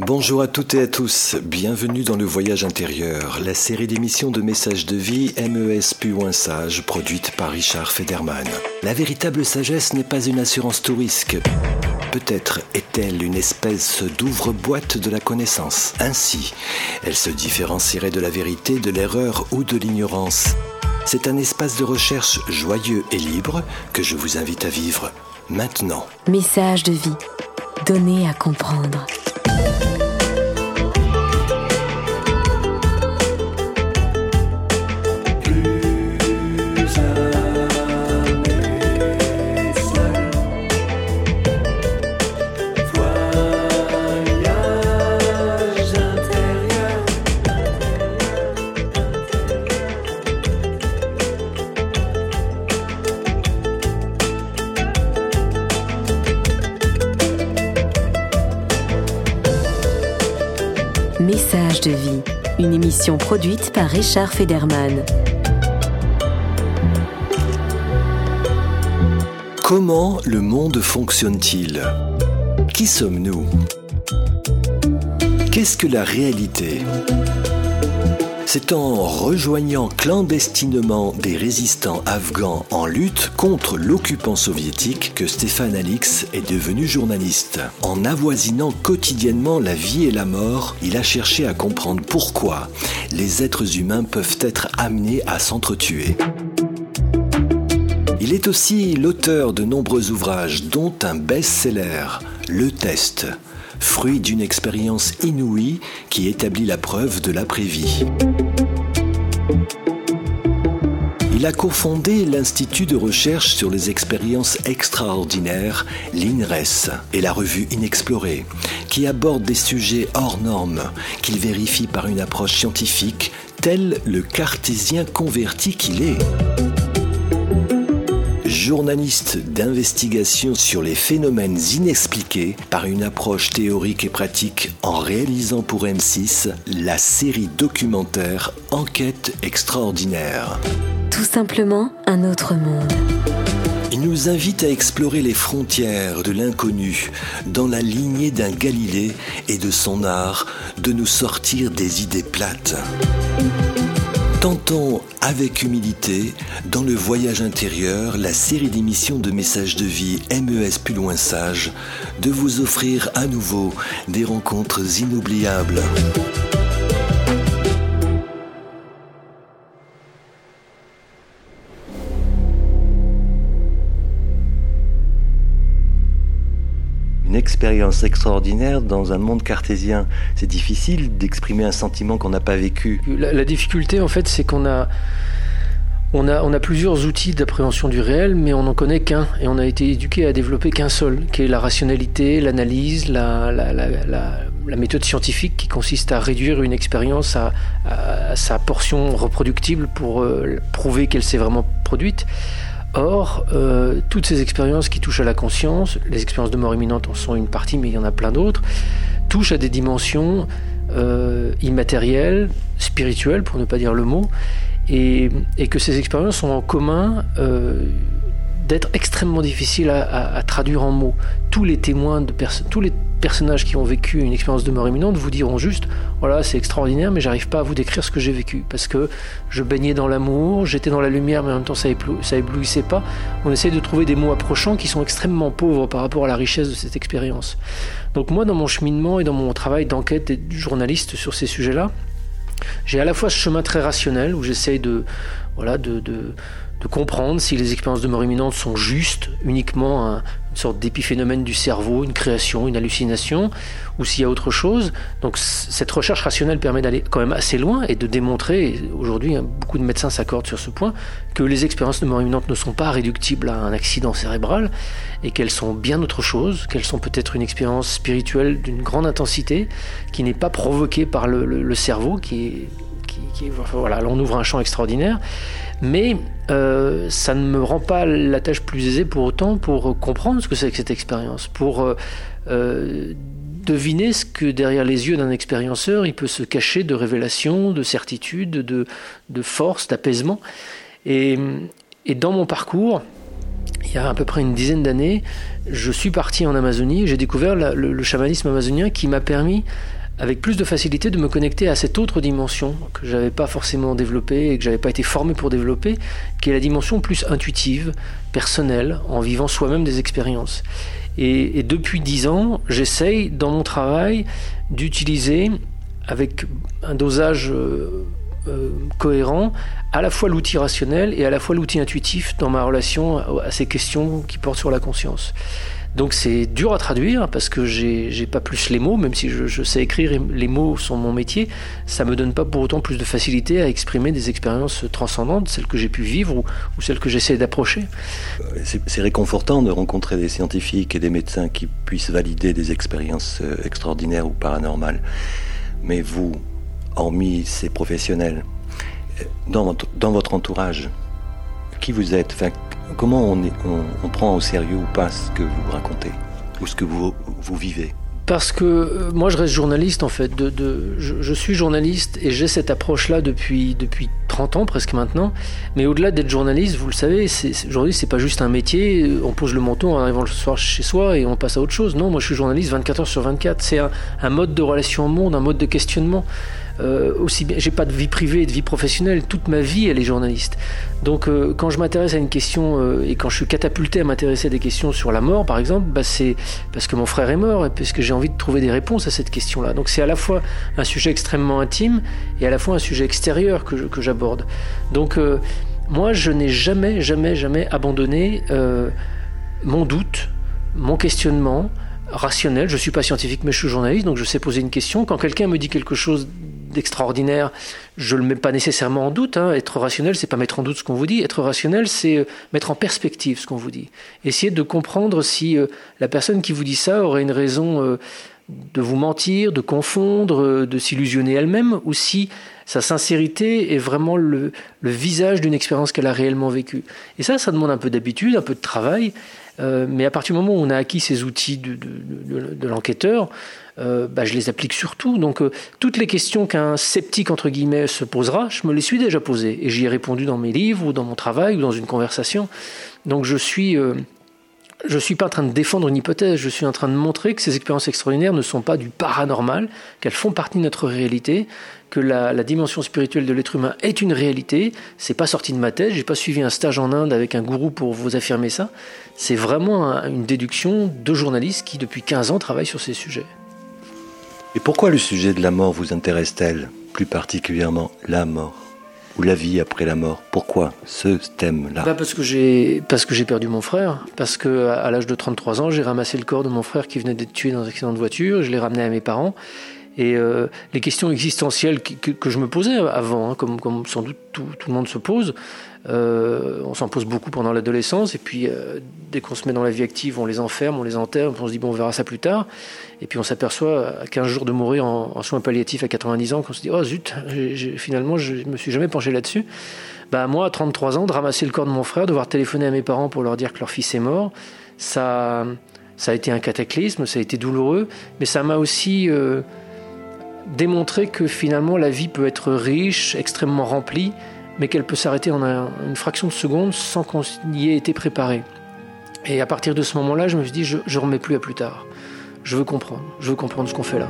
Bonjour à toutes et à tous, bienvenue dans le Voyage intérieur, la série d'émissions de messages de vie MES Puin Sage produite par Richard Federman. La véritable sagesse n'est pas une assurance tout risque. Peut-être est-elle une espèce d'ouvre-boîte de la connaissance. Ainsi, elle se différencierait de la vérité, de l'erreur ou de l'ignorance. C'est un espace de recherche joyeux et libre que je vous invite à vivre maintenant. Message de vie, donné à comprendre. Une émission produite par Richard Federman. Comment le monde fonctionne-t-il? Qui sommes-nous? Qu'est-ce que la réalité? C'est en rejoignant clandestinement des résistants afghans en lutte contre l'occupant soviétique que Stéphane Alix est devenu journaliste. En avoisinant quotidiennement la vie et la mort, il a cherché à comprendre pourquoi les êtres humains peuvent être amenés à s'entretuer. Il est aussi l'auteur de nombreux ouvrages, dont un best-seller, Le Test, fruit d'une expérience inouïe qui établit la preuve de l'après-vie. Il a cofondé l'Institut de recherche sur les expériences extraordinaires, l'INRES, et la revue Inexplorée, qui aborde des sujets hors normes, qu'il vérifie par une approche scientifique, tel le cartésien converti qu'il est journaliste d'investigation sur les phénomènes inexpliqués par une approche théorique et pratique en réalisant pour M6 la série documentaire Enquête extraordinaire. Tout simplement un autre monde. Il nous invite à explorer les frontières de l'inconnu dans la lignée d'un Galilée et de son art de nous sortir des idées plates. Tentons avec humilité, dans le voyage intérieur, la série d'émissions de messages de vie MES plus loin sage, de vous offrir à nouveau des rencontres inoubliables. Expérience extraordinaire dans un monde cartésien. C'est difficile d'exprimer un sentiment qu'on n'a pas vécu. La, difficulté, en fait, c'est qu'on a, on a, on a plusieurs outils d'appréhension du réel, mais on n'en connaît qu'un. Et on a été éduqué à développer qu'un seul, qui est la rationalité, l'analyse, la, la, la, méthode scientifique qui consiste à réduire une expérience à, sa portion reproductible pour euh, prouver qu'elle s'est vraiment produite. Or, euh, toutes ces expériences qui touchent à la conscience, les expériences de mort imminente en sont une partie, mais il y en a plein d'autres, touchent à des dimensions euh, immatérielles, spirituelles, pour ne pas dire le mot, et, que ces expériences ont en commun euh, d'être extrêmement difficiles à, traduire en mots. Tous les témoins de tous les personnages qui ont vécu une expérience de mort imminente vous diront juste voilà c'est extraordinaire mais j'arrive pas à vous décrire ce que j'ai vécu parce que je baignais dans l'amour j'étais dans la lumière mais en même temps ça, éblouissait pas. On essaie de trouver des mots approchants qui sont extrêmement pauvres par rapport à la richesse de cette expérience. Donc moi dans mon cheminement et dans mon travail d'enquête et de journaliste sur ces sujets là j'ai à la fois ce chemin très rationnel où j'essaye de voilà de de comprendre si les expériences de mort imminente sont justes, uniquement une sorte d'épiphénomène du cerveau, une création, une hallucination, ou s'il y a autre chose. Donc cette recherche rationnelle permet d'aller quand même assez loin et de démontrer, aujourd'hui hein, beaucoup de médecins s'accordent sur ce point, que les expériences de mort imminente ne sont pas réductibles à un accident cérébral et qu'elles sont bien autre chose, qu'elles sont peut-être une expérience spirituelle d'une grande intensité qui n'est pas provoquée par le, cerveau, qui est, voilà, là on ouvre un champ extraordinaire mais euh, ça ne me rend pas la tâche plus aisée pour autant pour comprendre ce que c'est que cette expérience, pour euh, euh, deviner ce que derrière les yeux d'un expérienceur il peut se cacher de révélation, de certitude, de, de force, d'apaisement. Et, et, dans mon parcours, il y a à peu près une dizaine d'années, je suis parti en Amazonie et j'ai découvert le, chamanisme amazonien qui m'a permis avec plus de facilité de me connecter à cette autre dimension que j'avais pas forcément développée et que j'avais pas été formé pour développer, qui est la dimension plus intuitive, personnelle, en vivant soi-même des expériences. Et, depuis dix ans, j'essaye dans mon travail d'utiliser avec un dosage euh, euh, cohérent à la fois l'outil rationnel et à la fois l'outil intuitif dans ma relation à ces questions qui portent sur la conscience. Donc c'est dur à traduire parce que j'ai pas plus les mots, même si je, sais écrire et les mots sont mon métier, ça me donne pas pour autant plus de facilité à exprimer des expériences transcendantes, celles que j'ai pu vivre ou, celles que j'essaie d'approcher. Euh, c'est réconfortant de rencontrer des scientifiques et des médecins qui puissent valider des expériences euh, extraordinaires ou paranormales. Mais vous, hormis ces professionnels, euh, dans votre entourage, qui vous êtes? Comment on, prend au sérieux ou pas ce que vous racontez? Ou ce que vous, vivez? Parce que euh, moi je reste journaliste en fait, je, suis journaliste et j'ai cette approche-là depuis, depuis 30 ans presque maintenant. Mais au-delà d'être journaliste, vous le savez, aujourd'hui c'est pas juste un métier, on pose le manteau en arrivant le soir chez soi et on passe à autre chose. Non, moi je suis journaliste 24 heures sur 24, c'est un mode de relation au monde, un mode de questionnement. Euh, aussi bien, j'ai pas de vie privée et de vie professionnelle. Toute ma vie, elle est journaliste. Donc, euh, quand je m'intéresse à une question euh, et quand je suis catapulté à m'intéresser à des questions sur la mort, par exemple, bah, c'est parce que mon frère est mort et parce que j'ai envie de trouver des réponses à cette question-là. Donc, c'est à la fois un sujet extrêmement intime et à la fois un sujet extérieur que, que j'aborde. Donc, moi, je n'ai jamais, jamais, jamais abandonné mon doute, mon questionnement rationnel. Je suis pas scientifique, mais je suis journaliste, donc je sais poser une question. Quand quelqu'un me dit quelque chose d'extraordinaire, je le mets pas nécessairement en doute. Hein. Être rationnel, c'est pas mettre en doute ce qu'on vous dit. Être rationnel, c'est euh, mettre en perspective ce qu'on vous dit. Essayer de comprendre si euh, la personne qui vous dit ça aurait une raison euh, de vous mentir, de confondre, de s'illusionner elle-même, ou si sa sincérité est vraiment le, visage d'une expérience qu'elle a réellement vécue. Et ça, ça demande un peu d'habitude, un peu de travail. Mais à partir du moment où on a acquis ces outils de, de l'enquêteur, euh, bah, je les applique surtout. Donc euh, toutes les questions qu'un sceptique entre guillemets se posera, je me les suis déjà posées et j'y ai répondu dans mes livres ou dans mon travail ou dans une conversation. Donc je suis je suis pas en train de défendre une hypothèse, je suis en train de montrer que ces expériences extraordinaires ne sont pas du paranormal, qu'elles font partie de notre réalité, que la, dimension spirituelle de l'être humain est une réalité. C'est pas sorti de ma tête, j'ai pas suivi un stage en Inde avec un gourou pour vous affirmer ça. C'est vraiment une déduction de journalistes qui depuis 15 ans travaillent sur ces sujets. Et pourquoi le sujet de la mort vous intéresse-t-elle plus particulièrement la mort? Ou la vie après la mort? Pourquoi ce thème-là? Bah Parce que j'ai parce que j'ai perdu mon frère, parce que à, l'âge de 33 ans, j'ai ramassé le corps de mon frère qui venait d'être tué dans un accident de voiture, je l'ai ramené à mes parents. Et euh, les questions existentielles que, je me posais avant, hein, comme, sans doute tout, le monde se pose, euh, on s'en pose beaucoup pendant l'adolescence, et puis euh, dès qu'on se met dans la vie active, on les enferme, on les enterre, on se dit bon, on verra ça plus tard. Et puis on s'aperçoit à 15 jours de mourir en, soins palliatifs à 90 ans, qu'on se dit oh zut, finalement je me suis jamais penché là-dessus. Bah moi, à 33 ans, de ramasser le corps de mon frère, devoir téléphoner à mes parents pour leur dire que leur fils est mort, ça, ça a été un cataclysme, ça a été douloureux, mais ça m'a aussi démontré que finalement la vie peut être riche, extrêmement remplie, mais qu'elle peut s'arrêter en une fraction de seconde sans qu'on y ait été préparé. Et à partir de ce moment-là, je me suis dit, je ne remets plus à plus tard. Je veux comprendre, je veux comprendre ce qu'on fait là.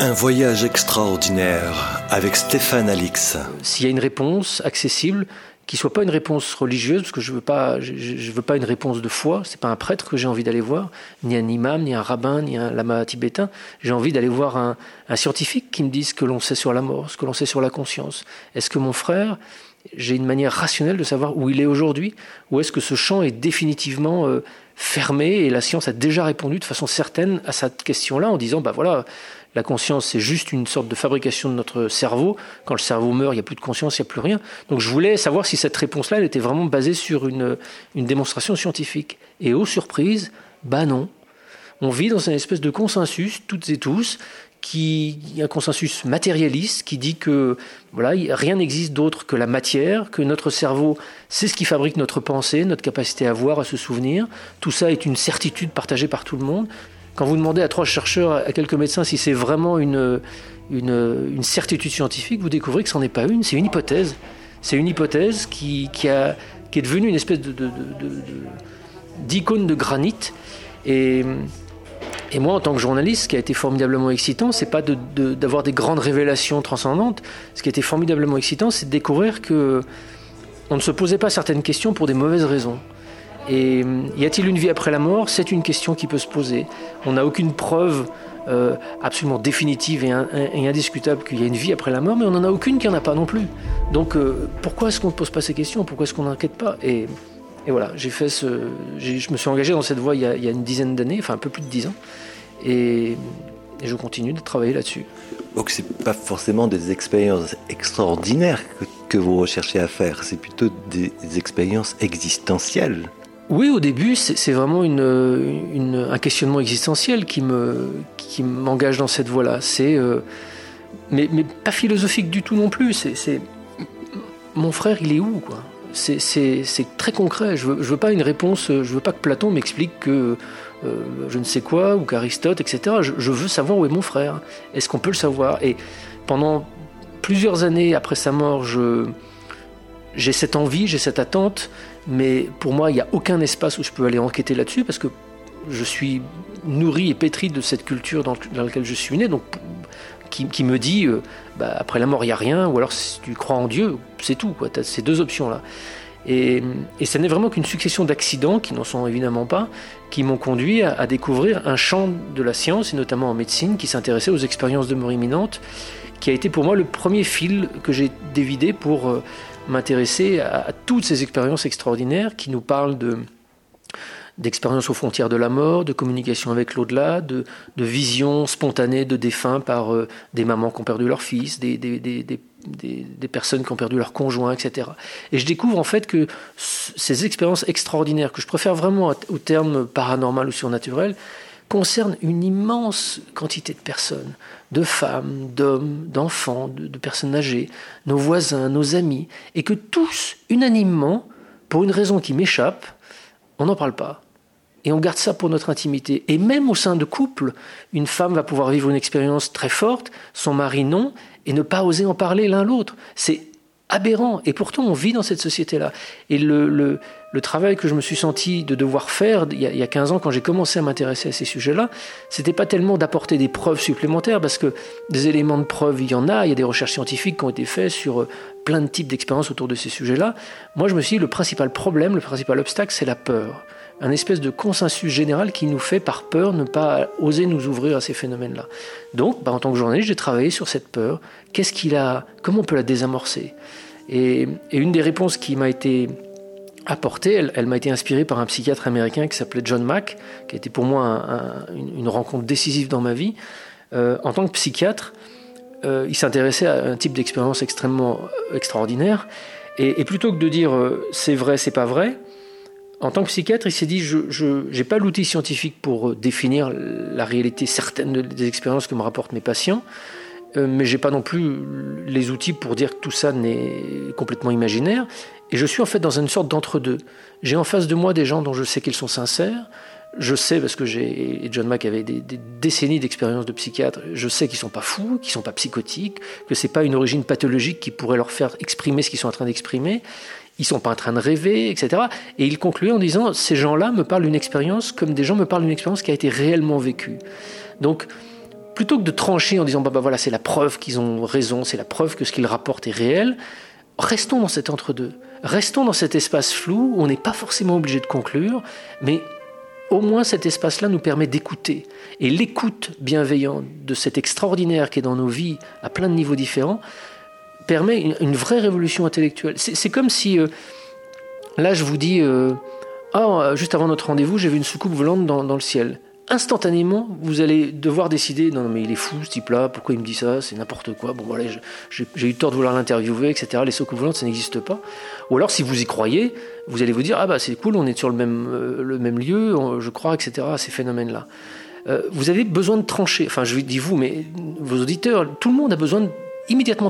Un voyage extraordinaire avec Stéphane Alix. S'il y a une réponse accessible, qui soit pas une réponse religieuse, parce que je veux pas, je, veux pas une réponse de foi. C'est pas un prêtre que j'ai envie d'aller voir, ni un imam, ni un rabbin, ni un lama tibétain. J'ai envie d'aller voir un, scientifique qui me dise ce que l'on sait sur la mort, ce que l'on sait sur la conscience. Est-ce que mon frère, j'ai une manière rationnelle de savoir où il est aujourd'hui, ou est-ce que ce champ est définitivement euh, fermé et la science a déjà répondu de façon certaine à cette question-là en disant, bah voilà, la conscience, c'est juste une sorte de fabrication de notre cerveau. Quand le cerveau meurt, il n'y a plus de conscience, il n'y a plus rien. Donc je voulais savoir si cette réponse-là, elle était vraiment basée sur une, une démonstration scientifique. Et aux surprises, bah non. On vit dans une espèce de consensus, toutes et tous, qui un consensus matérialiste qui dit que voilà rien n'existe d'autre que la matière, que notre cerveau c'est ce qui fabrique notre pensée, notre capacité à voir, à se souvenir. Tout ça est une certitude partagée par tout le monde. Quand vous demandez à trois chercheurs, à quelques médecins si c'est vraiment une, certitude scientifique, vous découvrez que ce n'en est pas une, c'est une hypothèse. C'est une hypothèse qui, est devenue une espèce d'icône de, de, granit. Et, et, moi, en tant que journaliste, ce qui a été formidablement excitant, c'est pas d'avoir des grandes révélations transcendantes. Ce qui a été formidablement excitant, c'est de découvrir que on ne se posait pas certaines questions pour des mauvaises raisons. Et y a-t-il une vie après la mort? C'est une question qui peut se poser. On n'a aucune preuve euh, absolument définitive et, indiscutable qu'il y a une vie après la mort, mais on n'en a aucune qui en a pas non plus. Donc euh, pourquoi est-ce qu'on ne pose pas ces questions? Pourquoi est-ce qu'on n'enquête pas? Et, voilà, j'ai fait je me suis engagé dans cette voie il y a, une dizaine d'années, enfin un peu plus de dix ans, et, je continue de travailler là-dessus. Donc c'est pas forcément des expériences extraordinaires que vous recherchez à faire, c'est plutôt des expériences existentielles. Oui, au début, c'est vraiment une, un questionnement existentiel qui me qui m'engage dans cette voie-là. C'est euh, mais, pas philosophique du tout non plus. C'est mon frère, il est où quoi? C'est très concret. Je veux, je veux pas une réponse. Je veux pas que Platon m'explique que euh, je ne sais quoi ou qu'Aristote, etc. Je, je, veux savoir où est mon frère. Est-ce qu'on peut le savoir? Et pendant plusieurs années après sa mort, je j'ai cette envie, j'ai cette attente mais pour moi, il n'y a aucun espace où je peux aller enquêter là-dessus parce que je suis nourri et pétri de cette culture dans, laquelle je suis né, donc qui, me dit euh, bah, après la mort, il n'y a rien, ou alors si tu crois en Dieu, c'est tout. Tu as ces deux options-là. Et, ce n'est vraiment qu'une succession d'accidents, qui n'en sont évidemment pas, qui m'ont conduit à, découvrir un champ de la science, et notamment en médecine, qui s'intéressait aux expériences de mort imminente, qui a été pour moi le premier fil que j'ai dévidé pour euh, m'intéresser à, toutes ces expériences extraordinaires qui nous parlent de d'expériences aux frontières de la mort, de communication avec l'au-delà, de, de visions spontanées de défunts par euh, des mamans qui ont perdu leur fils, des, des, des, des, personnes qui ont perdu leur conjoint, etc. Et je découvre en fait que ces expériences extraordinaires, que je préfère vraiment au terme paranormal ou surnaturel, concernent une immense quantité de personnes de femmes, d'hommes, d'enfants, de, personnes âgées, nos voisins, nos amis, et que tous, unanimement, pour une raison qui m'échappe, on n'en parle pas. Et on garde ça pour notre intimité. Et même au sein de couples, une femme va pouvoir vivre une expérience très forte, son mari non, et ne pas oser en parler l'un l'autre. C'est aberrant. Et pourtant, on vit dans cette société-là. Et le, le, le, travail que je me suis senti de devoir faire il y a, il y a 15 ans, quand j'ai commencé à m'intéresser à ces sujets-là, c'était pas tellement d'apporter des preuves supplémentaires, parce que des éléments de preuve, il y en a. Il y a des recherches scientifiques qui ont été faites sur euh, plein de types d'expériences autour de ces sujets-là. Moi, je me suis dit, le principal problème, le principal obstacle, c'est la peur un espèce de consensus général qui nous fait par peur ne pas oser nous ouvrir à ces phénomènes-là. Donc, bah, en tant que journaliste, j'ai travaillé sur cette peur. Qu'est-ce qu'il a Comment on peut la désamorcer? Et, une des réponses qui m'a été apportée, elle, m'a été inspirée par un psychiatre américain qui s'appelait John Mack, qui a été pour moi une, rencontre décisive dans ma vie. Euh, en tant que psychiatre, euh, il s'intéressait à un type d'expérience extrêmement extraordinaire. Et, plutôt que de dire euh, c'est vrai, c'est pas vrai, en tant que psychiatre, il s'est dit je n'ai pas l'outil scientifique pour définir la réalité certaine des expériences que me rapportent mes patients, euh, mais j'ai pas non plus les outils pour dire que tout ça n'est complètement imaginaire. Et je suis en fait dans une sorte d'entre-deux. J'ai en face de moi des gens dont je sais qu'ils sont sincères. Je sais, parce que j'ai, John Mack avait des, décennies d'expérience de psychiatre, je sais qu'ils sont pas fous, qu'ils sont pas psychotiques, que c'est pas une origine pathologique qui pourrait leur faire exprimer ce qu'ils sont en train d'exprimer ils sont pas en train de rêver, etc. Et il concluait en disant ces gens-là me parlent d'une expérience comme des gens me parlent d'une expérience qui a été réellement vécue. Donc, plutôt que de trancher en disant bah, bah voilà c'est la preuve qu'ils ont raison, c'est la preuve que ce qu'ils rapportent est réel, restons dans cet entre-deux. Restons dans cet espace flou où on n'est pas forcément obligé de conclure, mais au moins cet espace-là nous permet d'écouter. Et l'écoute bienveillante de cet extraordinaire qui est dans nos vies à plein de niveaux différents, permet une, vraie révolution intellectuelle. C'est comme si, euh, là je vous dis, euh, ah, juste avant notre rendez-vous, j'ai vu une soucoupe volante dans, le ciel. Instantanément, vous allez devoir décider, non mais il est fou ce type-là, pourquoi il me dit ça, c'est n'importe quoi, bon voilà, j'ai eu tort de vouloir l'interviewer, etc. Les soucoupes volantes, ça n'existe pas. Ou alors si vous y croyez, vous allez vous dire, ah bah c'est cool, on est sur le même, euh, lieu, je crois, etc. à ces phénomènes-là. vous avez besoin de trancher, enfin je dis vous, mais vos auditeurs, tout le monde a besoin de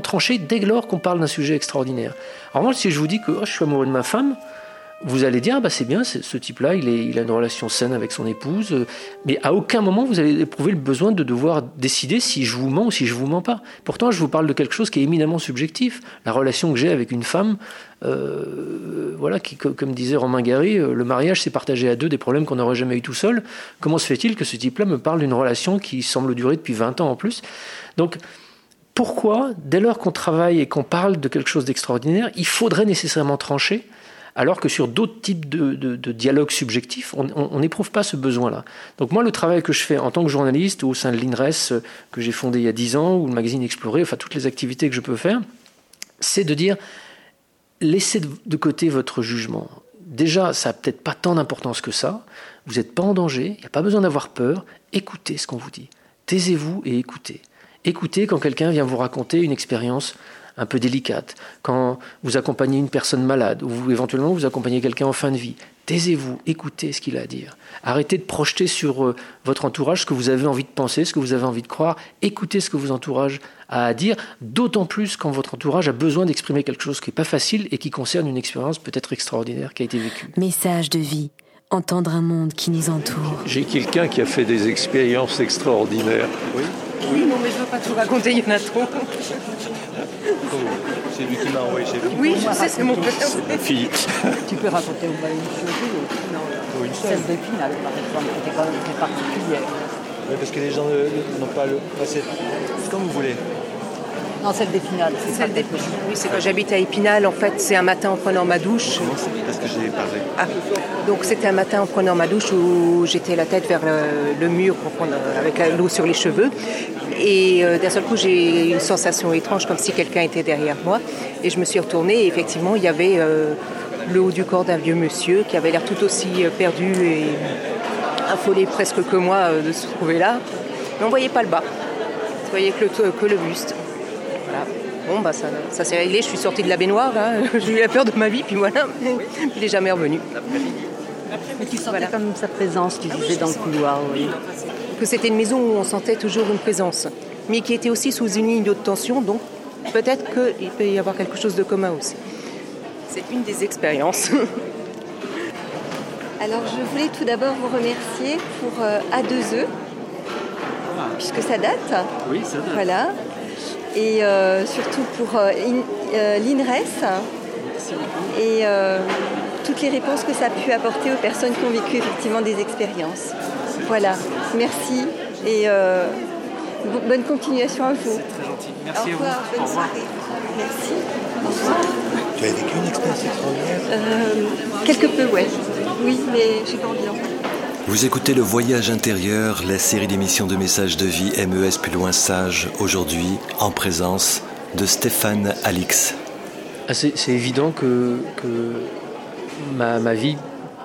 tranché dès lors qu'on parle d'un sujet extraordinaire. En revanche, si je vous dis que oh, je suis amoureux de ma femme, vous allez dire, ah bah c'est bien, ce type-là, il, a une relation saine avec son épouse, euh, mais à aucun moment vous allez éprouver le besoin de devoir décider si je vous mens ou si je vous mens pas. Pourtant, je vous parle de quelque chose qui est éminemment subjectif. La relation que j'ai avec une femme, euh, voilà, qui, comme disait Romain Gary, euh, le mariage c'est partager à deux des problèmes qu'on n'aurait jamais eu tout seul. Comment se fait-il que ce type-là me parle d'une relation qui semble durer depuis 20 ans en plus? Donc, pourquoi, dès lors qu'on travaille et qu'on parle de quelque chose d'extraordinaire, il faudrait nécessairement trancher alors que sur d'autres types de, dialogues subjectifs, on n'éprouve pas ce besoin-là. Donc moi, le travail que je fais en tant que journaliste au sein de l'INRES, euh, que j'ai fondé il y a 10 ans, ou le magazine Explorer, enfin toutes les activités que je peux faire, c'est de dire, laissez de côté votre jugement. Déjà, ça n'a peut-être pas tant d'importance que ça, vous n'êtes pas en danger, il n'y a pas besoin d'avoir peur, écoutez ce qu'on vous dit. Taisez-vous et écoutez. Écoutez quand quelqu'un vient vous raconter une expérience un peu délicate, quand vous accompagnez une personne malade, ou éventuellement vous accompagnez quelqu'un en fin de vie, taisez-vous, écoutez ce qu'il a à dire. Arrêtez de projeter sur euh, votre entourage ce que vous avez envie de penser, ce que vous avez envie de croire. Écoutez ce que votre entourage a à dire, d'autant plus quand votre entourage a besoin d'exprimer quelque chose qui n'est pas facile et qui concerne une expérience peut-être extraordinaire qui a été vécue. Message de vie. Entendre un monde qui nous entoure. J'ai quelqu'un qui a fait des expériences extraordinaires. Oui. Oui, non, mais je ne veux pas tout raconter, il y en a trop. C'est lui qui m'a envoyé chez vous Oui, je sais, c'est mon père. Ma fille. Tu peux raconter au moins une chose Non, une celle de finale, par exemple, qui était quand même très particulière. Oui, parce que les gens n'ont pas le. C'est comme vous voulez. Non, celle. C'est celle des Oui, c'est quand j'habite à Épinal. En fait, c'est un matin en prenant ma douche. Parce que j'ai parlé. Ah, donc c'était un matin en prenant ma douche où j'étais la tête vers le, mur pour prendre, avec l'eau sur les cheveux. Et euh, d'un seul coup, j'ai eu une sensation étrange, comme si quelqu'un était derrière moi. Et je me suis retournée et effectivement, il y avait euh, le haut du corps d'un vieux monsieur qui avait l'air tout aussi euh, perdu et affolé presque que moi de se trouver là. Mais on ne voyait pas le bas. On voyait que le, que le buste. Bon, bah, ça, ça s'est réglé, je suis sortie de la baignoire, hein. j'ai eu la peur de ma vie, puis voilà, il n'est jamais revenu. Mais tu sentais comme sa présence, tu disais, dans le couloir, oui. Que c'était une maison où on sentait toujours une présence, mais qui était aussi sous une ligne de tension, donc peut-être qu'il peut y avoir quelque chose de commun aussi. C'est une des expériences. Alors je voulais tout d'abord vous remercier pour euh, A2E, puisque ça date. Oui, ça date. Voilà et euh, surtout pour euh, euh, l'INRES et toutes les réponses que ça a pu apporter aux personnes qui ont vécu effectivement des expériences. Voilà, merci et bonne continuation à vous. C'est très gentil. Merci Au revoir, à vous. Bonne soirée. Merci. Au revoir. Tu as vécu une expérience extraordinaire? Quelque peu, ouais. Oui, mais j'ai pas envie d'en vous écoutez Le Voyage intérieur, la série d'émissions de messages de vie MES plus loin sage, aujourd'hui en présence de Stéphane Alix. Ah, c'est évident que, ma, vie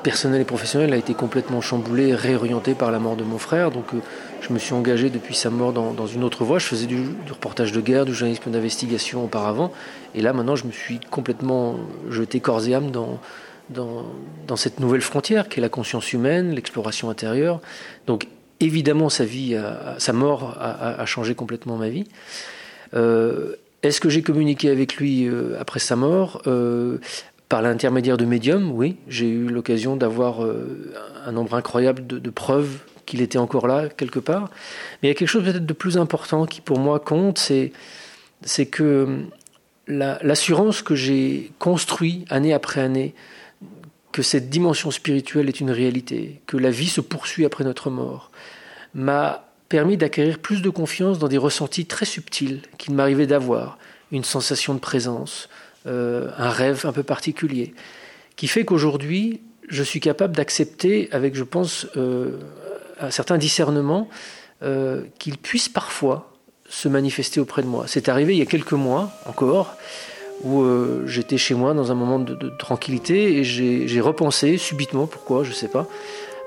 personnelle et professionnelle a été complètement chamboulée, réorientée par la mort de mon frère. Donc euh, je me suis engagé depuis sa mort dans, une autre voie. Je faisais du, du reportage de guerre, du journalisme d'investigation auparavant. Et là maintenant je me suis complètement jeté corps et âme dans dans, cette nouvelle frontière qui est la conscience humaine, l'exploration intérieure. Donc évidemment, sa vie, sa mort a, changé complètement ma vie. Euh, est-ce que j'ai communiqué avec lui euh, après sa mort? Euh, Par l'intermédiaire de médiums, oui. J'ai eu l'occasion d'avoir un nombre incroyable de, preuves qu'il était encore là quelque part. Mais il y a quelque chose peut-être de plus important qui pour moi compte, c'est que l'assurance que j'ai construite année après année que cette dimension spirituelle est une réalité, que la vie se poursuit après notre mort, m'a permis d'acquérir plus de confiance dans des ressentis très subtils qu'il m'arrivait d'avoir, une sensation de présence, euh, un rêve un peu particulier, qui fait qu'aujourd'hui, je suis capable d'accepter avec, je pense, euh, un certain discernement, euh, qu'il puisse parfois se manifester auprès de moi. C'est arrivé il y a quelques mois encore, où euh, j'étais chez moi dans un moment de, tranquillité et j'ai repensé subitement, pourquoi, je ne sais pas,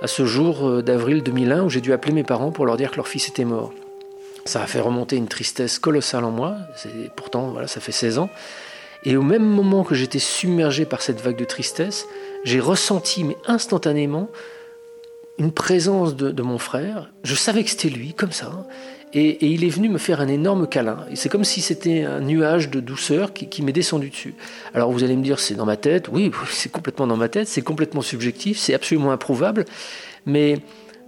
à ce jour euh, d'avril 2001 où j'ai dû appeler mes parents pour leur dire que leur fils était mort. Ça a fait remonter une tristesse colossale en moi, pourtant voilà, ça fait 16 ans. Et au même moment que j'étais submergé par cette vague de tristesse, j'ai ressenti, mais instantanément, une présence de, mon frère. Je savais que c'était lui, comme ça. Et, il est venu me faire un énorme câlin. C'est comme si c'était un nuage de douceur qui, m'est descendu dessus. Alors vous allez me dire, c'est dans ma tête. Oui, c'est complètement dans ma tête, c'est complètement subjectif, c'est absolument improuvable. Mais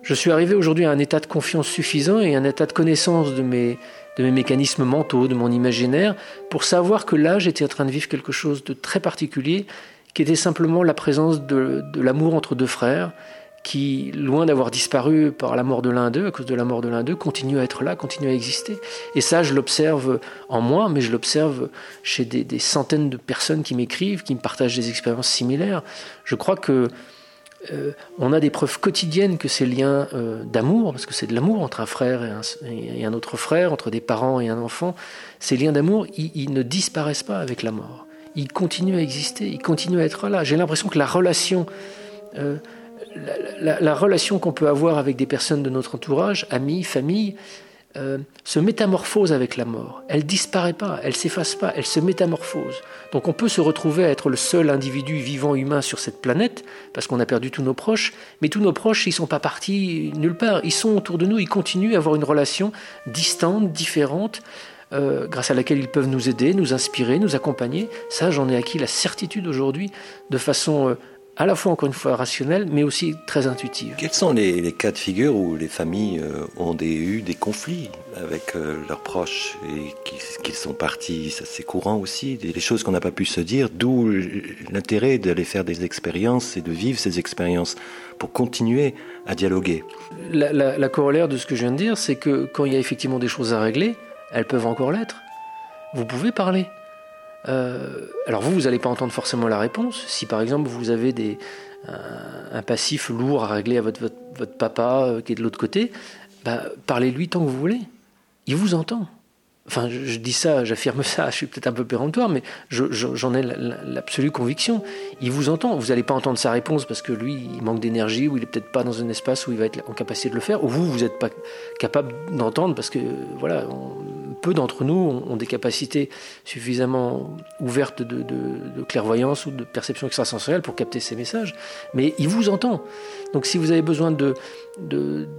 je suis arrivé aujourd'hui à un état de confiance suffisant et un état de connaissance de mes, de mes mécanismes mentaux, de mon imaginaire, pour savoir que là, j'étais en train de vivre quelque chose de très particulier, qui était simplement la présence de l'amour entre deux frères, qui, loin d'avoir disparu par la mort de l'un d'eux, à cause de la mort de l'un d'eux, continue à être là, continue à exister. Et ça, je l'observe en moi, mais je l'observe chez des, centaines de personnes qui m'écrivent, qui me partagent des expériences similaires. Je crois que euh, on a des preuves quotidiennes que ces liens euh, d'amour, parce que c'est de l'amour entre un frère et un, autre frère, entre des parents et un enfant, ces liens d'amour, ils, ne disparaissent pas avec la mort. Ils continuent à exister, ils continuent à être là. J'ai l'impression que la relation, euh, la relation qu'on peut avoir avec des personnes de notre entourage, amis, famille, euh, se métamorphose avec la mort. Elle disparaît pas, elle s'efface pas, elle se métamorphose. Donc on peut se retrouver à être le seul individu vivant humain sur cette planète parce qu'on a perdu tous nos proches, mais tous nos proches ils sont pas partis nulle part, ils sont autour de nous, ils continuent à avoir une relation distante, différente. Euh, grâce à laquelle ils peuvent nous aider, nous inspirer, nous accompagner. Ça, j'en ai acquis la certitude aujourd'hui de façon euh, à la fois encore une fois rationnelle, mais aussi très intuitive. Quels sont les, cas de figure où les familles euh, ont eu des conflits avec euh, leurs proches et qu'ils sont partis? Ça c'est courant aussi, des, choses qu'on n'a pas pu se dire, d'où l'intérêt d'aller faire des expériences et de vivre ces expériences pour continuer à dialoguer. La, la corollaire de ce que je viens de dire, c'est que quand il y a effectivement des choses à régler, elles peuvent encore l'être. Vous pouvez parler. Euh, alors vous, vous n'allez pas entendre forcément la réponse. Si par exemple vous avez des, un, passif lourd à régler à votre, votre, papa euh, qui est de l'autre côté, bah, parlez-lui tant que vous voulez. Il vous entend. Enfin, je, dis ça, j'affirme ça, je suis peut-être un peu péremptoire, mais j'en ai l'absolue conviction. Il vous entend. Vous n'allez pas entendre sa réponse parce que lui, il manque d'énergie ou il est peut-être pas dans un espace où il va être en capacité de le faire, ou vous, vous n'êtes pas capable d'entendre parce que, voilà, peu d'entre nous ont, des capacités suffisamment ouvertes de, clairvoyance ou de perception extrasensorielle pour capter ces messages. Mais il vous entend. Donc si vous avez besoin de,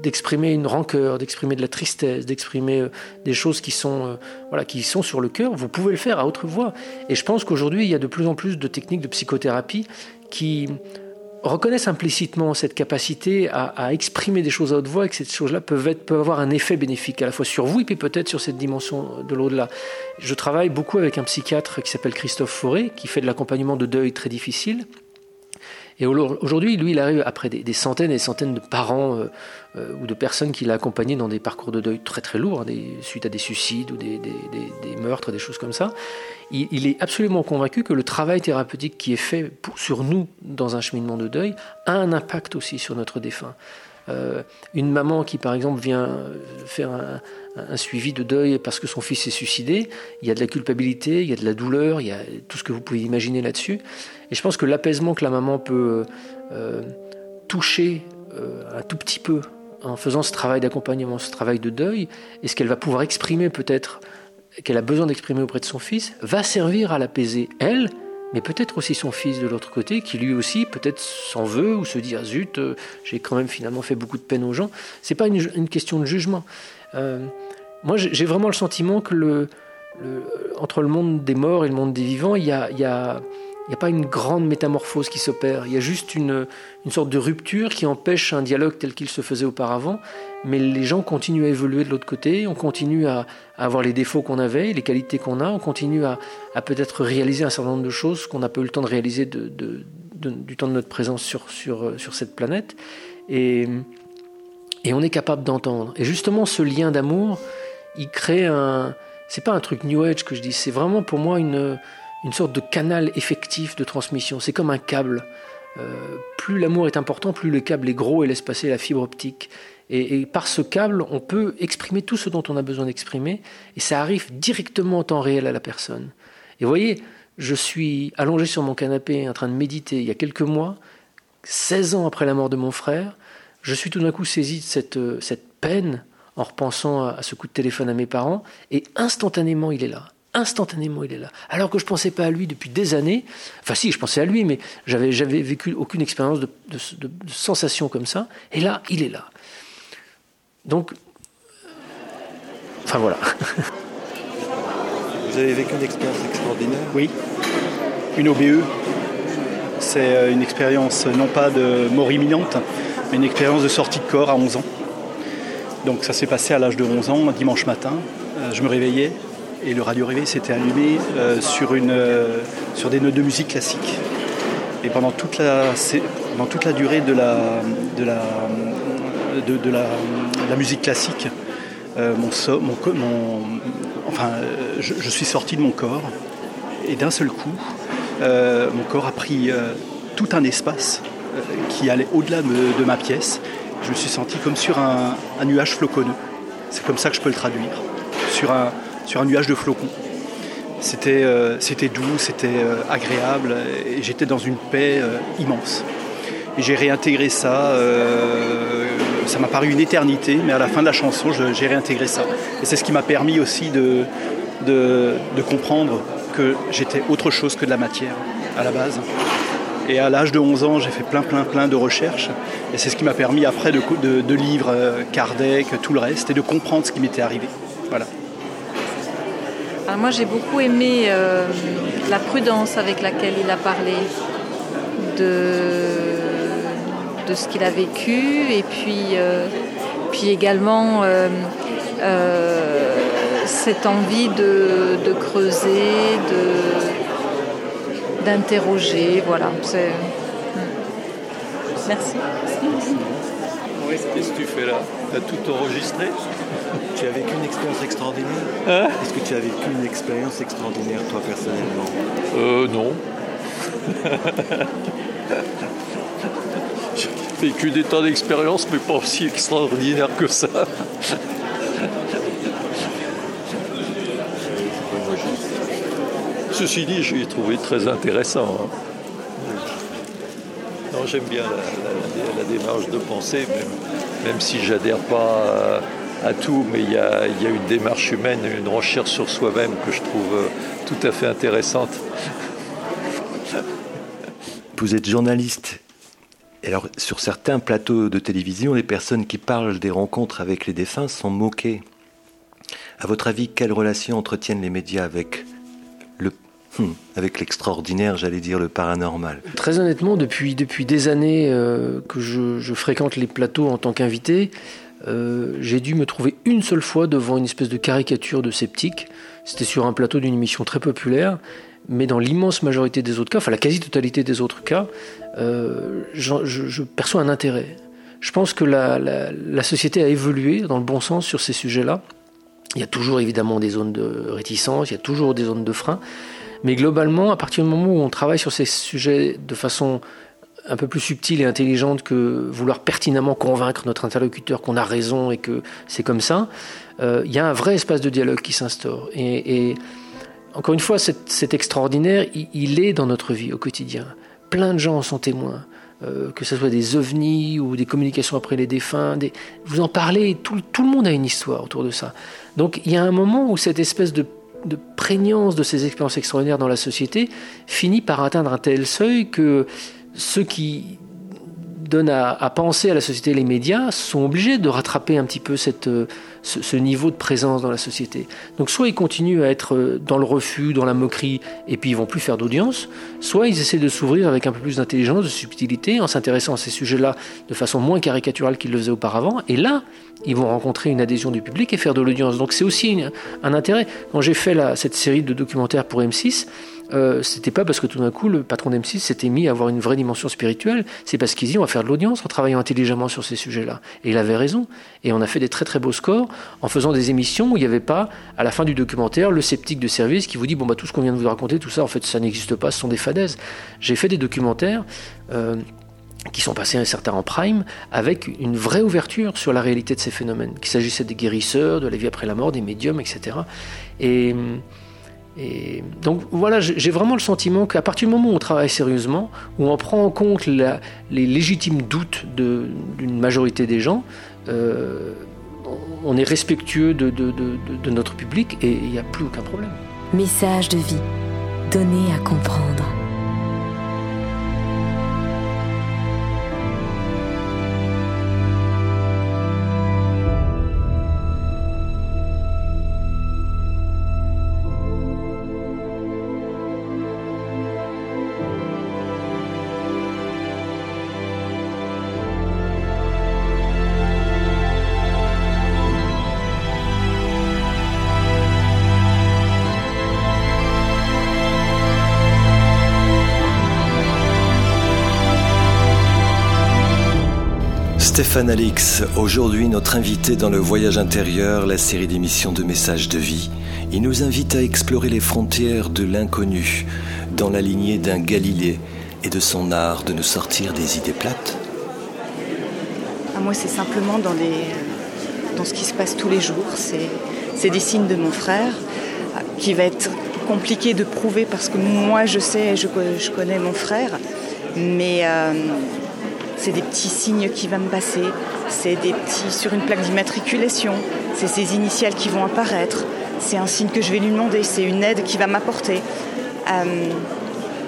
d'exprimer une rancœur, d'exprimer de la tristesse, d'exprimer euh, des choses qui sont, euh, qui sont sur le cœur, vous pouvez le faire à haute voix. Et je pense qu'aujourd'hui, il y a de plus en plus de techniques de psychothérapie qui reconnaissent implicitement cette capacité à, exprimer des choses à haute voix et que ces choses-là peuvent, peuvent avoir un effet bénéfique à la fois sur vous et puis peut-être sur cette dimension de l'au-delà. Je travaille beaucoup avec un psychiatre qui s'appelle Christophe Fauré, qui fait de l'accompagnement de deuil très difficile. Et aujourd'hui, lui, il arrive après des, centaines et des centaines de parents euh, euh, ou de personnes qu'il a accompagnés dans des parcours de deuil très très lourds, hein, suite à des suicides ou des, meurtres, des choses comme ça. Il, est absolument convaincu que le travail thérapeutique qui est fait sur nous dans un cheminement de deuil a un impact aussi sur notre défunt. Euh, une maman qui, par exemple, vient faire un, suivi de deuil parce que son fils s'est suicidé, il y a de la culpabilité, il y a de la douleur, il y a tout ce que vous pouvez imaginer là-dessus. Et je pense que l'apaisement que la maman peut euh, toucher euh, un tout petit peu en faisant ce travail d'accompagnement, ce travail de deuil, et ce qu'elle va pouvoir exprimer peut-être, qu'elle a besoin d'exprimer auprès de son fils, va servir à l'apaiser, elle, mais peut-être aussi son fils de l'autre côté, qui lui aussi peut-être s'en veut ou se dit ah zut, euh, j'ai quand même finalement fait beaucoup de peine aux gens. C'est pas une, question de jugement. moi, j'ai vraiment le sentiment que le, entre le monde des morts et le monde des vivants, il y a, n'y a pas une grande métamorphose qui s'opère, il y a juste une, une, sorte de rupture qui empêche un dialogue tel qu'il se faisait auparavant, mais les gens continuent à évoluer de l'autre côté, on continue à, avoir les défauts qu'on avait, les qualités qu'on a, on continue à, peut-être réaliser un certain nombre de choses qu'on n'a pas eu le temps de réaliser du temps de notre présence sur, sur, sur cette planète, et, et on est capable d'entendre. Et justement, ce lien d'amour, il crée un... C'est pas un truc New Age que je dis, c'est vraiment pour moi une une sorte de canal effectif de transmission. C'est comme un câble. Euh, plus l'amour est important, plus le câble est gros et laisse passer la fibre optique. Et, par ce câble, on peut exprimer tout ce dont on a besoin d'exprimer, et ça arrive directement en temps réel à la personne. Et vous voyez, je suis allongé sur mon canapé en train de méditer il y a quelques mois, 16 ans après la mort de mon frère, je suis tout d'un coup saisi de cette, cette peine en repensant à ce coup de téléphone à mes parents, et instantanément il est là instantanément il est là. Alors que je ne pensais pas à lui depuis des années. Enfin si, je pensais à lui, mais j'avais j'avais vécu aucune expérience de, de, sensation comme ça. Et là, il est là. Donc, enfin voilà. Vous avez vécu une expérience extraordinaire Oui, une OBE. C'est euh, une expérience non pas de mort imminente, mais une expérience de sortie de corps à 11 ans. Donc ça s'est passé à l'âge de 11 ans, dimanche matin. Euh, je me réveillais et le radio réveil s'était allumé euh, sur, une, sur des notes de musique classique. Et pendant toute la, pendant toute la durée de la, de la, de, la, musique classique, mon, mon, mon, enfin, je, suis sorti de mon corps et d'un seul coup, euh, mon corps a pris euh, tout un espace euh, qui allait au-delà de, ma pièce. Je me suis senti comme sur un, nuage floconneux. C'est comme ça que je peux le traduire. Sur un, sur un nuage de flocons. C'était doux, c'était agréable et j'étais dans une paix immense. Et j'ai réintégré ça ça m'a paru une éternité, mais à la fin de la chanson, j'ai réintégré ça. Et c'est ce qui m'a permis aussi de, de, comprendre que j'étais autre chose que de la matière à la base. Et à l'âge de 11 ans, j'ai fait plein, plein, plein de recherches. Et c'est ce qui m'a permis après de, de, euh, Kardec, tout le reste, et de comprendre ce qui m'était arrivé. Voilà. Alors moi, j'ai beaucoup aimé euh, la prudence avec laquelle il a parlé de de ce qu'il a vécu et puis, euh, puis également euh, euh, cette envie de, creuser, de, d'interroger. Voilà. C'est... Merci. Qu'est-ce que tu fais là? Tu as tout enregistré? Tu as vécu une expérience extraordinaire? Hein? Est-ce que tu as vécu une expérience extraordinaire toi personnellement? Euh non. vécu des tas d'expériences, mais pas aussi extraordinaire que ça. Ceci dit, je l'ai trouvé très intéressant. Hein. Non, j'aime bien la, démarche de pensée, même, si j'adhère pas à, tout, mais il y, a, une démarche humaine, une recherche sur soi-même que je trouve euh, tout à fait intéressante. Vous êtes journaliste alors, sur certains plateaux de télévision, les personnes qui parlent des rencontres avec les défunts sont moquées. À votre avis, quelle relation entretiennent les médias avec le hmm, avec l'extraordinaire, j'allais dire le paranormal? Très honnêtement, depuis, depuis des années euh, que je, fréquente les plateaux en tant qu'invité, euh, j'ai dû me trouver une seule fois devant une espèce de caricature de sceptique. C'était sur un plateau d'une émission très populaire mais dans l'immense majorité des autres cas, enfin la quasi-totalité des autres cas, euh, je, perçois un intérêt. Je pense que la, société a évolué dans le bon sens sur ces sujets-là. Il y a toujours évidemment des zones de réticence, il y a toujours des zones de frein, mais globalement, à partir du moment où on travaille sur ces sujets de façon un peu plus subtile et intelligente que vouloir pertinemment convaincre notre interlocuteur qu'on a raison et que c'est comme ça, euh, il y a un vrai espace de dialogue qui s'instaure. et encore une fois, c'est extraordinaire, il, est dans notre vie au quotidien. Plein de gens en sont témoins, euh, que ce soit des ovnis ou des communications après les défunts. Vous en parlez, tout, le monde a une histoire autour de ça. Donc il y a un moment où cette espèce de, prégnance de ces expériences extraordinaires dans la société finit par atteindre un tel seuil que ceux qui donnent à, penser à la société les médias sont obligés de rattraper un petit peu euh, ce, niveau de présence dans la société. Donc soit ils continuent à être euh, dans le refus, dans la moquerie, et puis ils vont plus faire d'audience, soit ils essaient de s'ouvrir avec un peu plus d'intelligence, de subtilité, en s'intéressant à ces sujets-là de façon moins caricaturale qu'ils le faisaient auparavant, et là, ils vont rencontrer une adhésion du public et faire de l'audience. Donc c'est aussi un intérêt. Quand j'ai fait cette série de documentaires pour M6, euh, c'était pas parce que tout d'un coup le patron d'M6 s'était mis à avoir une vraie dimension spirituelle, c'est parce qu'ils disent on va faire de l'audience en travaillant intelligemment sur ces sujets-là. Et il avait raison. Et on a fait des très très beaux scores en faisant des émissions où il n'y avait pas, à la fin du documentaire, le sceptique de service qui vous dit bon bah tout ce qu'on vient de vous raconter, tout ça en fait ça n'existe pas, ce sont des fadaises. J'ai fait des documentaires. Euh, qui sont passés certains en prime, avec une vraie ouverture sur la réalité de ces phénomènes, qu'il s'agissait des guérisseurs, de la vie après la mort, des médiums, etc. Et et donc voilà, j'ai vraiment le sentiment qu'à partir du moment où on travaille sérieusement, où on prend en compte les légitimes doutes d'une majorité des gens, euh, on est respectueux de, notre public et il n'y a plus aucun problème. Message de vie, donné à comprendre. Stéphane Alix, aujourd'hui notre invité dans le Voyage intérieur, la série d'émissions de messages de vie. Il nous invite à explorer les frontières de l'inconnu, dans la lignée d'un Galilée et de son art de nous sortir des idées plates. Ah, moi, c'est simplement dans, les, dans ce qui se passe tous les jours. C'est des signes de mon frère qui va être compliqué de prouver parce que moi, je sais, je, je connais mon frère. Mais. Euh, c'est des petits signes qui vont me passer, c'est des petits sur une plaque d'immatriculation, c'est ses initiales qui vont apparaître, c'est un signe que je vais lui demander, c'est une aide qui va m'apporter. Euh,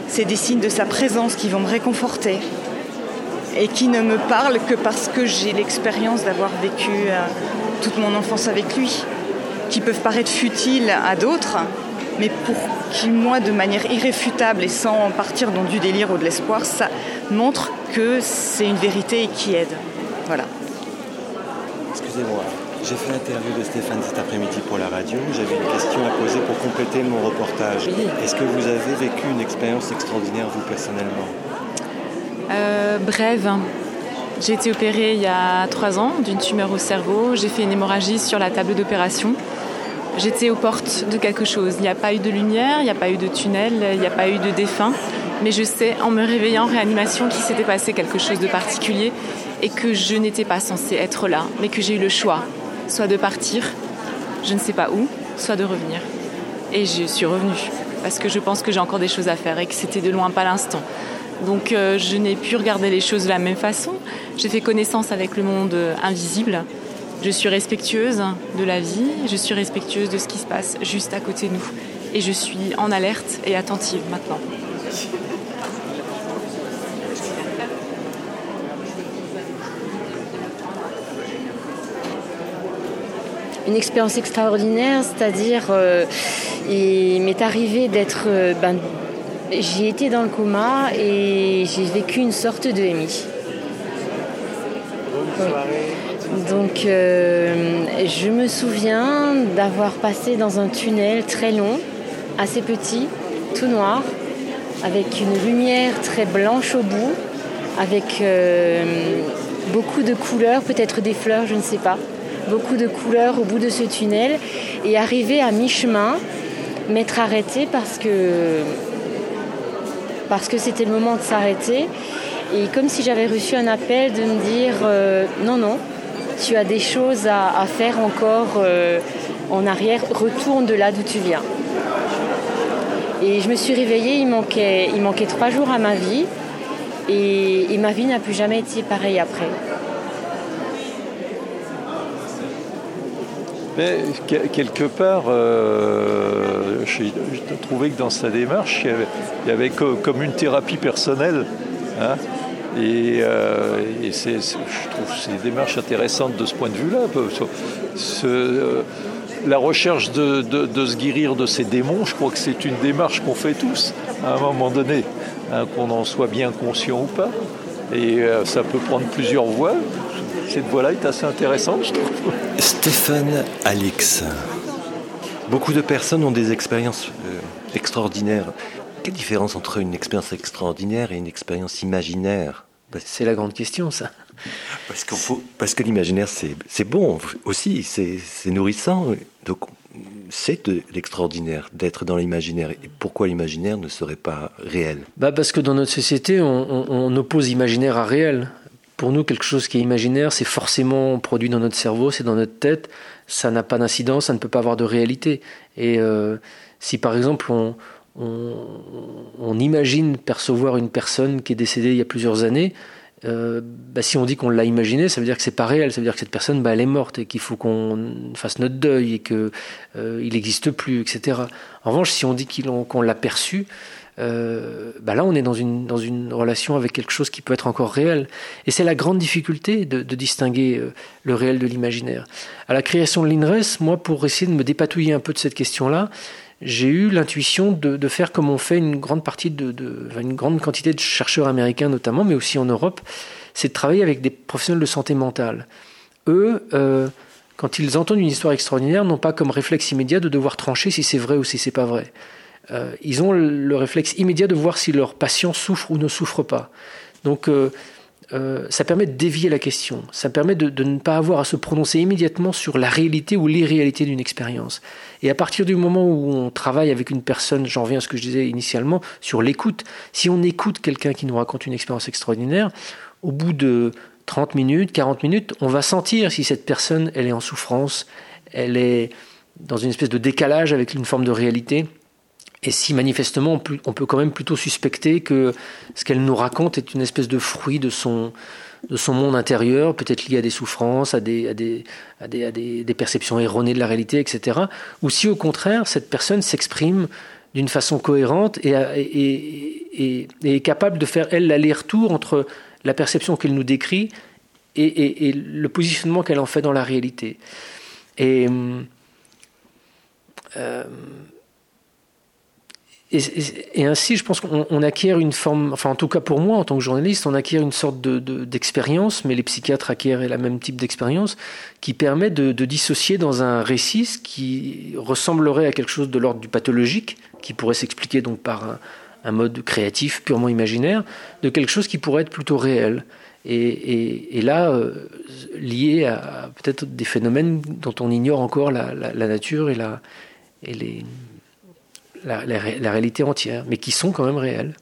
c'est des signes de sa présence qui vont me réconforter et qui ne me parlent que parce que j'ai l'expérience d'avoir vécu euh, toute mon enfance avec lui, qui peuvent paraître futiles à d'autres, mais pour qui, moi, de manière irréfutable et sans partir dans du délire ou de l'espoir, ça montre que c'est une vérité qui aide. Voilà. Excusez-moi, j'ai fait l'interview de Stéphane cet après-midi pour la radio. J'avais une question à poser pour compléter mon reportage. Est-ce que vous avez vécu une expérience extraordinaire, vous, personnellement? Euh, Brève. J'ai été opérée il y a trois ans d'une tumeur au cerveau. J'ai fait une hémorragie sur la table d'opération. J'étais aux portes de quelque chose. Il n'y a pas eu de lumière, il n'y a pas eu de tunnel, il n'y a pas eu de défunt mais je sais en me réveillant en réanimation qu'il s'était passé quelque chose de particulier et que je n'étais pas censée être là, mais que j'ai eu le choix, soit de partir, je ne sais pas où, soit de revenir. Et je suis revenue, parce que je pense que j'ai encore des choses à faire et que c'était de loin pas l'instant. Donc euh, je n'ai pu regarder les choses de la même façon. J'ai fait connaissance avec le monde invisible. Je suis respectueuse de la vie, je suis respectueuse de ce qui se passe juste à côté de nous. Et je suis en alerte et attentive maintenant. Une expérience extraordinaire, c'est-à-dire euh, il m'est arrivé d'être... Euh, ben, j'ai été dans le coma et j'ai vécu une sorte de MI. Donc euh, je me souviens d'avoir passé dans un tunnel très long, assez petit, tout noir, avec une lumière très blanche au bout, avec beaucoup de couleurs, peut-être des fleurs, je ne sais pas beaucoup de couleurs au bout de ce tunnel. Et arriver à mi-chemin, m'être arrêté parce que c'était le moment de s'arrêter. Et comme si j'avais reçu un appel de me dire euh, non non tu as des choses à, faire encore euh, en arrière retourne de là d'où tu viens. Et je me suis réveillée il manquait trois jours à ma vie. Et ma vie n'a plus jamais été pareille après Mais quelque part, euh, j'ai trouvé que dans sa démarche, il y avait, comme une thérapie personnelle. Hein. et, euh, je trouve que c'est une démarche intéressante de ce point de vue-là. Euh, la recherche de, se guérir de ces démons, je crois que c'est une démarche qu'on fait tous à un moment donné, hein, qu'on en soit bien conscient ou pas. Et ça peut prendre plusieurs voies cette voie-là est assez intéressante, je trouve. Stéphane Alix. Beaucoup de personnes ont des expériences euh, extraordinaires. Quelle différence entre une expérience extraordinaire et une expérience imaginaire? Bah, C'est la grande question, ça. Parce, faut, parce que l'imaginaire, c'est bon aussi, c'est nourrissant. Donc, c'est de l'extraordinaire d'être dans l'imaginaire. Et pourquoi l'imaginaire ne serait pas réel? Bah Parce que dans notre société, on, on oppose imaginaire à réel pour nous, quelque chose qui est imaginaire, c'est forcément produit dans notre cerveau, c'est dans notre tête, ça n'a pas d'incidence, ça ne peut pas avoir de réalité. Et euh, si par exemple on, imagine percevoir une personne qui est décédée il y a plusieurs années, euh, bah, si on dit qu'on l'a imaginé, ça veut dire que c'est pas réel, ça veut dire que cette personne, bah, elle est morte et qu'il faut qu'on fasse notre deuil et que euh, n'existe plus, etc. En revanche, si on dit qu'on l'a perçu, euh, bah là, on est dans une, dans une relation avec quelque chose qui peut être encore réel. Et c'est la grande difficulté de, distinguer euh, le réel de l'imaginaire. À la création de l'INRES, moi, pour essayer de me dépatouiller un peu de cette question-là, j'ai eu l'intuition de, faire comme on fait une grande partie de, de, une grande quantité de chercheurs américains notamment, mais aussi en Europe, c'est de travailler avec des professionnels de santé mentale. Eux, euh, quand ils entendent une histoire extraordinaire, n'ont pas comme réflexe immédiat de devoir trancher si c'est vrai ou si c'est pas vrai. Euh, ils ont le réflexe immédiat de voir si leur patient souffre ou ne souffre pas. Donc euh, euh, ça permet de dévier la question, ça permet de, ne pas avoir à se prononcer immédiatement sur la réalité ou l'irréalité d'une expérience. Et à partir du moment où on travaille avec une personne, j'en reviens à ce que je disais initialement, sur l'écoute, si on écoute quelqu'un qui nous raconte une expérience extraordinaire, au bout de 30 minutes, 40 minutes, on va sentir si cette personne, elle est en souffrance, elle est dans une espèce de décalage avec une forme de réalité, et si manifestement on peut quand même plutôt suspecter que ce qu'elle nous raconte est une espèce de fruit de son, de son monde intérieur, peut-être lié à des souffrances, à des, à des, à des, à des, des perceptions erronées de la réalité, etc. Ou si au contraire cette personne s'exprime d'une façon cohérente et, est capable de faire, elle, l'aller-retour entre la perception qu'elle nous décrit et, et le positionnement qu'elle en fait dans la réalité. Et euh, et, ainsi, je pense qu'on acquiert une forme, enfin en tout cas pour moi, en tant que journaliste, on acquiert une sorte d'expérience, de, mais les psychiatres acquièrent la même type d'expérience, qui permet de, de, dissocier dans un récit qui ressemblerait à quelque chose de l'ordre du pathologique, qui pourrait s'expliquer donc par un, un, mode créatif purement imaginaire, de quelque chose qui pourrait être plutôt réel. Et, et, et là, euh, lié à peut-être des phénomènes dont on ignore encore la, la, la nature et, la, et les la, réalité entière, mais qui sont quand même réelles.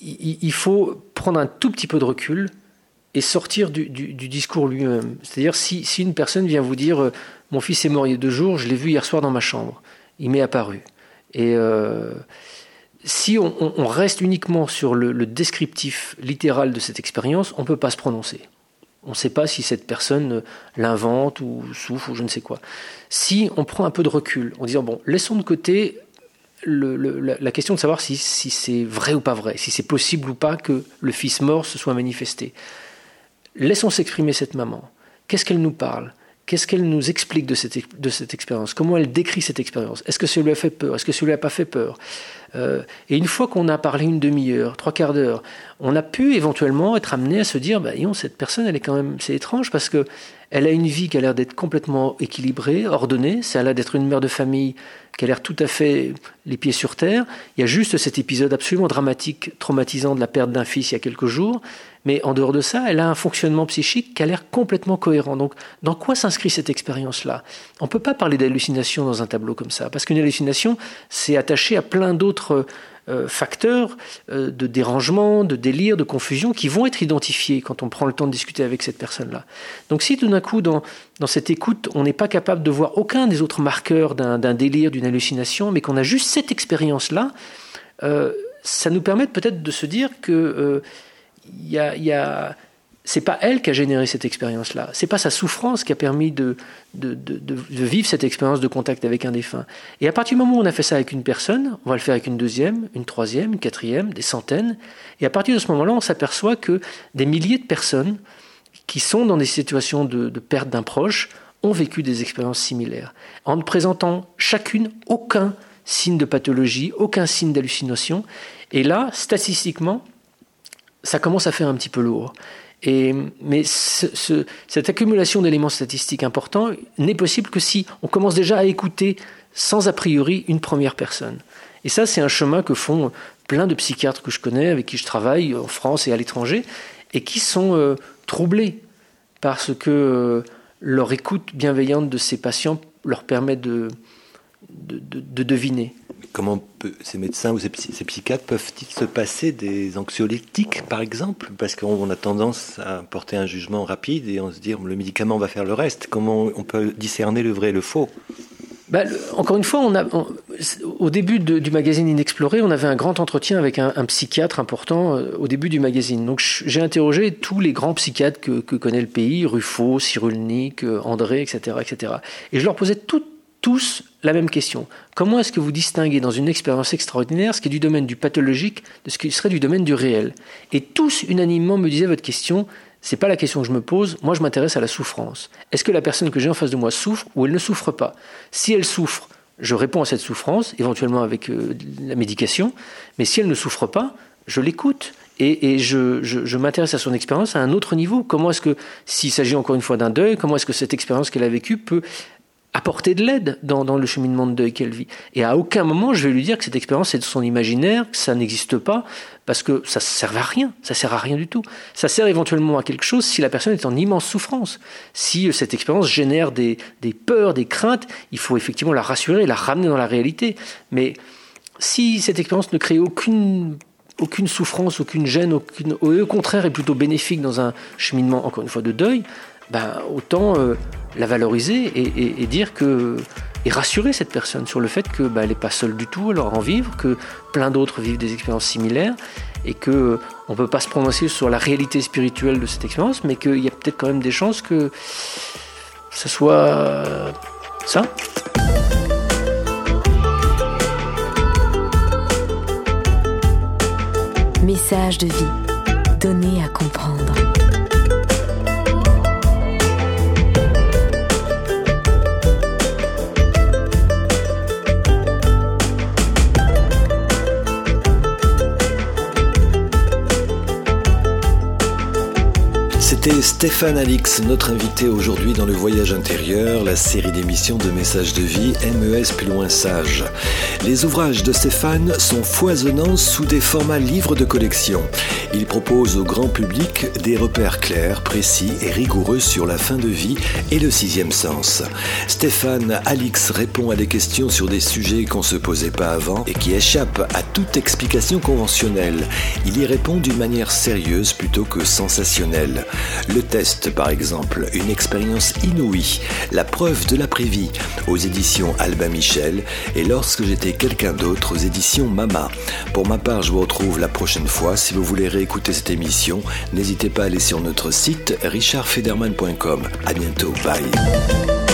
Il, faut prendre un tout petit peu de recul et sortir du, discours lui-même. C'est-à-dire si, une personne vient vous dire euh, mon fils est mort il y a deux jours, je l'ai vu hier soir dans ma chambre, il m'est apparu. Et euh, si on, reste uniquement sur le, le descriptif littéral de cette expérience, on ne peut pas se prononcer. On ne sait pas si cette personne l'invente ou souffre ou je ne sais quoi. Si on prend un peu de recul en disant bon, laissons de côté la question de savoir si, si c'est vrai ou pas vrai, si c'est possible ou pas que le fils mort se soit manifesté. Laissons s'exprimer cette maman. Qu'est-ce qu'elle nous parle? Qu'est-ce qu'elle nous explique de cette, de cette expérience? Comment elle décrit cette expérience? Est-ce que ça lui a fait peur? Est-ce que ça lui a pas fait peur? Euh, Et une fois qu'on a parlé une demi-heure, trois quarts d'heure, on a pu éventuellement être amené à se dire, bah, cette personne, elle est quand même, c'est étrange parce que elle a une vie qui a l'air d'être complètement équilibrée, ordonnée. Ça a l'air d'être une mère de famille qui a l'air tout à fait les pieds sur terre. Il y a juste cet épisode absolument dramatique, traumatisant de la perte d'un fils il y a quelques jours. Mais en dehors de ça, elle a un fonctionnement psychique qui a l'air complètement cohérent. Donc, dans quoi s'inscrit cette expérience-là? On ne peut pas parler d'hallucination dans un tableau comme ça, parce qu'une hallucination, c'est attaché à plein d'autres euh, facteurs euh, de dérangement, de délire, de confusion qui vont être identifiés quand on prend le temps de discuter avec cette personne-là. Donc si tout d'un coup, dans, cette écoute, on n'est pas capable de voir aucun des autres marqueurs d'un délire, d'une hallucination, mais qu'on a juste cette expérience-là, euh, ça nous permet peut-être de se dire que y a c'est pas elle qui a généré cette expérience-là. C'est pas sa souffrance qui a permis de, vivre cette expérience de contact avec un défunt. Et à partir du moment où on a fait ça avec une personne, on va le faire avec une deuxième, une troisième, une quatrième, des centaines. Et à partir de ce moment-là, on s'aperçoit que des milliers de personnes qui sont dans des situations de, de perte d'un proche ont vécu des expériences similaires, en ne présentant chacune aucun signe de pathologie, aucun signe d'hallucination. Et là, statistiquement, ça commence à faire un petit peu lourd. Et, mais ce, ce, cette accumulation d'éléments statistiques importants n'est possible que si on commence déjà à écouter sans a priori une première personne. Et ça, c'est un chemin que font plein de psychiatres que je connais, avec qui je travaille en France et à l'étranger, et qui sont euh, troublés parce que euh, leur écoute bienveillante de ces patients leur permet de, de deviner comment ces médecins ou ces, psychiatres peuvent-ils se passer des anxiolytiques, par exemple? Parce qu'on a tendance à porter un jugement rapide et on se dire le médicament va faire le reste. Comment on peut discerner le vrai et le faux? Bah, encore une fois, au début du magazine Inexploré, on avait un grand entretien avec un, psychiatre important euh, au début du magazine. Donc j'ai interrogé tous les grands psychiatres que, connaît le pays, Ruffo, Cyrulnik, euh, André, etc., etc. Et je leur posais tous la même question. Comment est-ce que vous distinguez dans une expérience extraordinaire ce qui est du domaine du pathologique de ce qui serait du domaine du réel? Et tous unanimement me disaient votre question, c'est pas la question que je me pose. Moi, je m'intéresse à la souffrance. Est-ce que la personne que j'ai en face de moi souffre ou elle ne souffre pas? Si elle souffre, je réponds à cette souffrance, éventuellement avec euh, la médication. Mais si elle ne souffre pas, je l'écoute et, je, m'intéresse à son expérience à un autre niveau. Comment est-ce que, s'il s'agit encore une fois d'un deuil, comment est-ce que cette expérience qu'elle a vécue peut apporter de l'aide dans, le cheminement de deuil qu'elle vit. Et à aucun moment, je vais lui dire que cette expérience est de son imaginaire, que ça n'existe pas, parce que ça ne sert à rien, ça sert à rien du tout. Ça sert éventuellement à quelque chose si la personne est en immense souffrance. Si euh, cette expérience génère des, peurs, des craintes, il faut effectivement la rassurer, la ramener dans la réalité. Mais si cette expérience ne crée aucune aucune souffrance, aucune gêne, aucune, au contraire est plutôt bénéfique dans un cheminement, encore une fois, de deuil, ben, autant euh, la valoriser et, dire que et rassurer cette personne sur le fait que ben, elle n'est pas seule du tout, elle en vivre, que plein d'autres vivent des expériences similaires et que on peut pas se prononcer sur la réalité spirituelle de cette expérience, mais qu'il y a peut-être quand même des chances que ce soit ça. Message de vie, donné à comprendre. Stéphane Alix, notre invité aujourd'hui dans le Voyage intérieur, la série d'émissions de messages de vie MES plus loin sage. Les ouvrages de Stéphane sont foisonnants sous des formats livres de collection. Il propose au grand public des repères clairs, précis et rigoureux sur la fin de vie et le sixième sens. Stéphane Alix répond à des questions sur des sujets qu'on se posait pas avant et qui échappent à toute explication conventionnelle. Il y répond d'une manière sérieuse plutôt que sensationnelle. Le test, par exemple, une expérience inouïe, la preuve de l'après-vie, aux éditions Albin Michel, et lorsque j'étais quelqu'un d'autre, aux éditions Mama. Pour ma part, je vous retrouve la prochaine fois. Si vous voulez réécouter cette émission, n'hésitez pas à aller sur notre site richardfederman.com. À bientôt, bye.